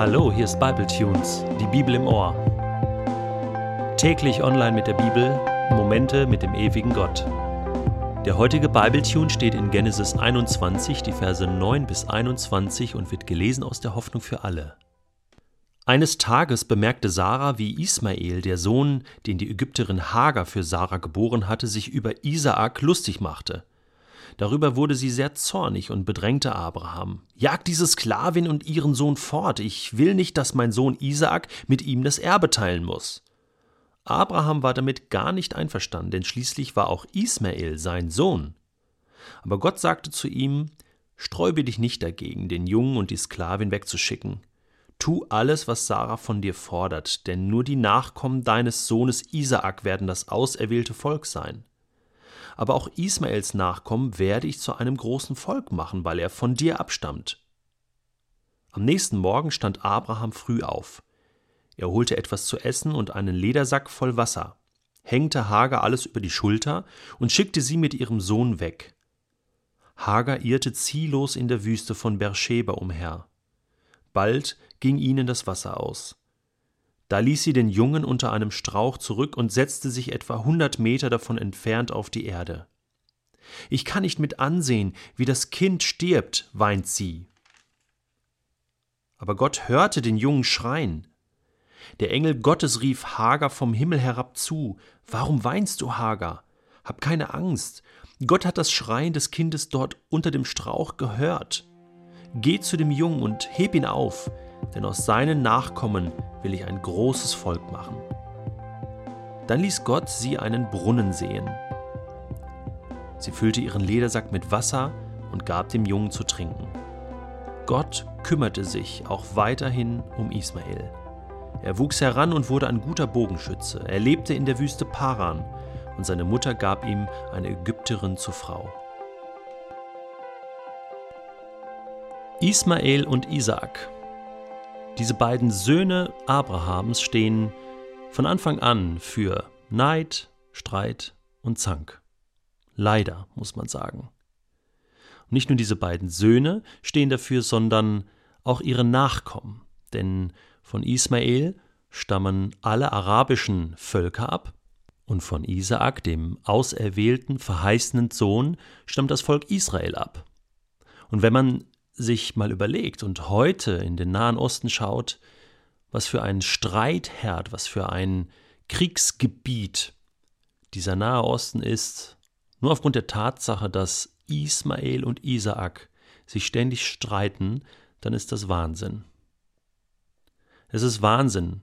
Hallo, hier ist Bible Tunes, die Bibel im Ohr. Täglich online mit der Bibel, Momente mit dem ewigen Gott. Der heutige Bible Tune steht in Genesis 21, die Verse 9 bis 21 und wird gelesen aus der Hoffnung für alle. Eines Tages bemerkte Sarah, wie Ismael, der Sohn, den die Ägypterin Hagar für Sarah geboren hatte, sich über Isaak lustig machte. Darüber wurde sie sehr zornig und bedrängte Abraham. Jag diese Sklavin und ihren Sohn fort, ich will nicht, dass mein Sohn Isaak mit ihm das Erbe teilen muss. Abraham war damit gar nicht einverstanden, denn schließlich war auch Ismael sein Sohn. Aber Gott sagte zu ihm, Sträube dich nicht dagegen, den Jungen und die Sklavin wegzuschicken. Tu alles, was Sarah von dir fordert, denn nur die Nachkommen deines Sohnes Isaak werden das auserwählte Volk sein aber auch Ismaels Nachkommen werde ich zu einem großen Volk machen, weil er von dir abstammt. Am nächsten Morgen stand Abraham früh auf. Er holte etwas zu essen und einen Ledersack voll Wasser, hängte Hagar alles über die Schulter und schickte sie mit ihrem Sohn weg. Hagar irrte ziellos in der Wüste von Beersheba umher. Bald ging ihnen das Wasser aus. Da ließ sie den Jungen unter einem Strauch zurück und setzte sich etwa hundert Meter davon entfernt auf die Erde. Ich kann nicht mit ansehen, wie das Kind stirbt, weint sie. Aber Gott hörte den Jungen schreien. Der Engel Gottes rief Hagar vom Himmel herab zu. Warum weinst du, Hagar? Hab keine Angst. Gott hat das Schreien des Kindes dort unter dem Strauch gehört. Geh zu dem Jungen und heb ihn auf denn aus seinen Nachkommen will ich ein großes Volk machen. Dann ließ Gott sie einen Brunnen sehen. Sie füllte ihren Ledersack mit Wasser und gab dem Jungen zu trinken. Gott kümmerte sich auch weiterhin um Ismael. Er wuchs heran und wurde ein guter Bogenschütze. Er lebte in der Wüste Paran und seine Mutter gab ihm eine Ägypterin zur Frau. Ismael und Isaak diese beiden Söhne Abrahams stehen von Anfang an für Neid, Streit und Zank. Leider, muss man sagen. Und nicht nur diese beiden Söhne stehen dafür, sondern auch ihre Nachkommen. Denn von Ismael stammen alle arabischen Völker ab und von Isaak, dem auserwählten, verheißenen Sohn, stammt das Volk Israel ab. Und wenn man sich mal überlegt und heute in den Nahen Osten schaut, was für ein Streitherd, was für ein Kriegsgebiet dieser Nahe Osten ist, nur aufgrund der Tatsache, dass Ismael und Isaak sich ständig streiten, dann ist das Wahnsinn. Es ist Wahnsinn,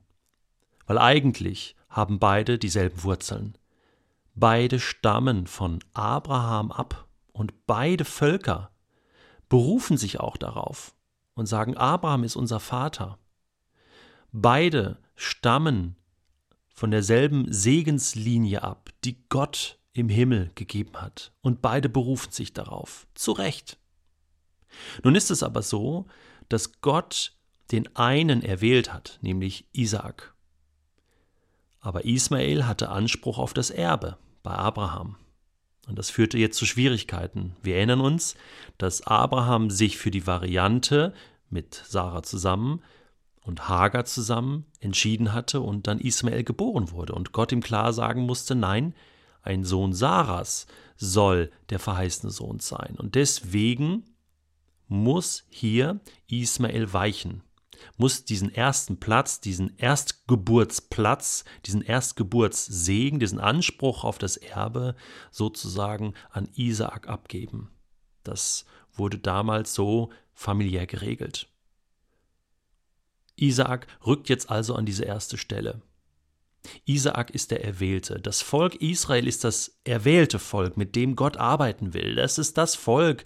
weil eigentlich haben beide dieselben Wurzeln. Beide stammen von Abraham ab und beide Völker berufen sich auch darauf und sagen, Abraham ist unser Vater. Beide stammen von derselben Segenslinie ab, die Gott im Himmel gegeben hat, und beide berufen sich darauf, zu Recht. Nun ist es aber so, dass Gott den einen erwählt hat, nämlich Isaak. Aber Ismael hatte Anspruch auf das Erbe bei Abraham. Und das führte jetzt zu Schwierigkeiten. Wir erinnern uns, dass Abraham sich für die Variante mit Sarah zusammen und Hagar zusammen entschieden hatte und dann Ismael geboren wurde und Gott ihm klar sagen musste, nein, ein Sohn Sarahs soll der verheißene Sohn sein. Und deswegen muss hier Ismael weichen muss diesen ersten Platz, diesen Erstgeburtsplatz, diesen Erstgeburtssegen, diesen Anspruch auf das Erbe sozusagen an Isaak abgeben. Das wurde damals so familiär geregelt. Isaak rückt jetzt also an diese erste Stelle. Isaak ist der Erwählte. Das Volk Israel ist das erwählte Volk, mit dem Gott arbeiten will. Das ist das Volk,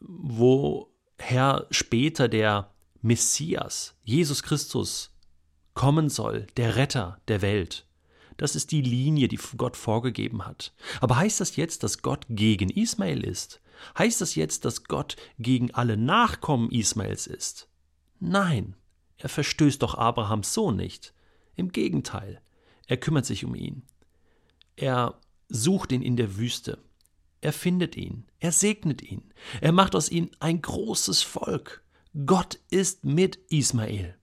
woher später der Messias, Jesus Christus, kommen soll, der Retter der Welt. Das ist die Linie, die Gott vorgegeben hat. Aber heißt das jetzt, dass Gott gegen Ismael ist? Heißt das jetzt, dass Gott gegen alle Nachkommen Ismaels ist? Nein, er verstößt doch Abrahams Sohn nicht. Im Gegenteil, er kümmert sich um ihn. Er sucht ihn in der Wüste. Er findet ihn. Er segnet ihn. Er macht aus ihm ein großes Volk. Gott ist mit Ismael.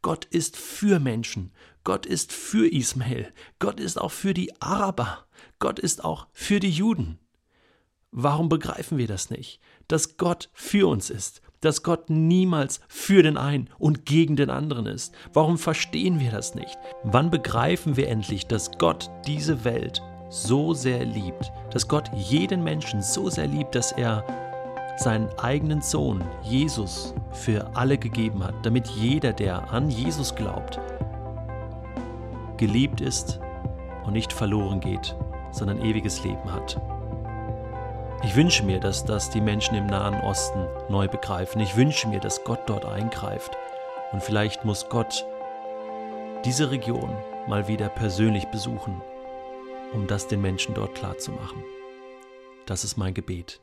Gott ist für Menschen. Gott ist für Ismael. Gott ist auch für die Araber. Gott ist auch für die Juden. Warum begreifen wir das nicht? Dass Gott für uns ist, dass Gott niemals für den einen und gegen den anderen ist. Warum verstehen wir das nicht? Wann begreifen wir endlich, dass Gott diese Welt so sehr liebt, dass Gott jeden Menschen so sehr liebt, dass er seinen eigenen Sohn Jesus für alle gegeben hat, damit jeder, der an Jesus glaubt, geliebt ist und nicht verloren geht, sondern ewiges Leben hat. Ich wünsche mir, dass das die Menschen im Nahen Osten neu begreifen. Ich wünsche mir, dass Gott dort eingreift. Und vielleicht muss Gott diese Region mal wieder persönlich besuchen, um das den Menschen dort klarzumachen. Das ist mein Gebet.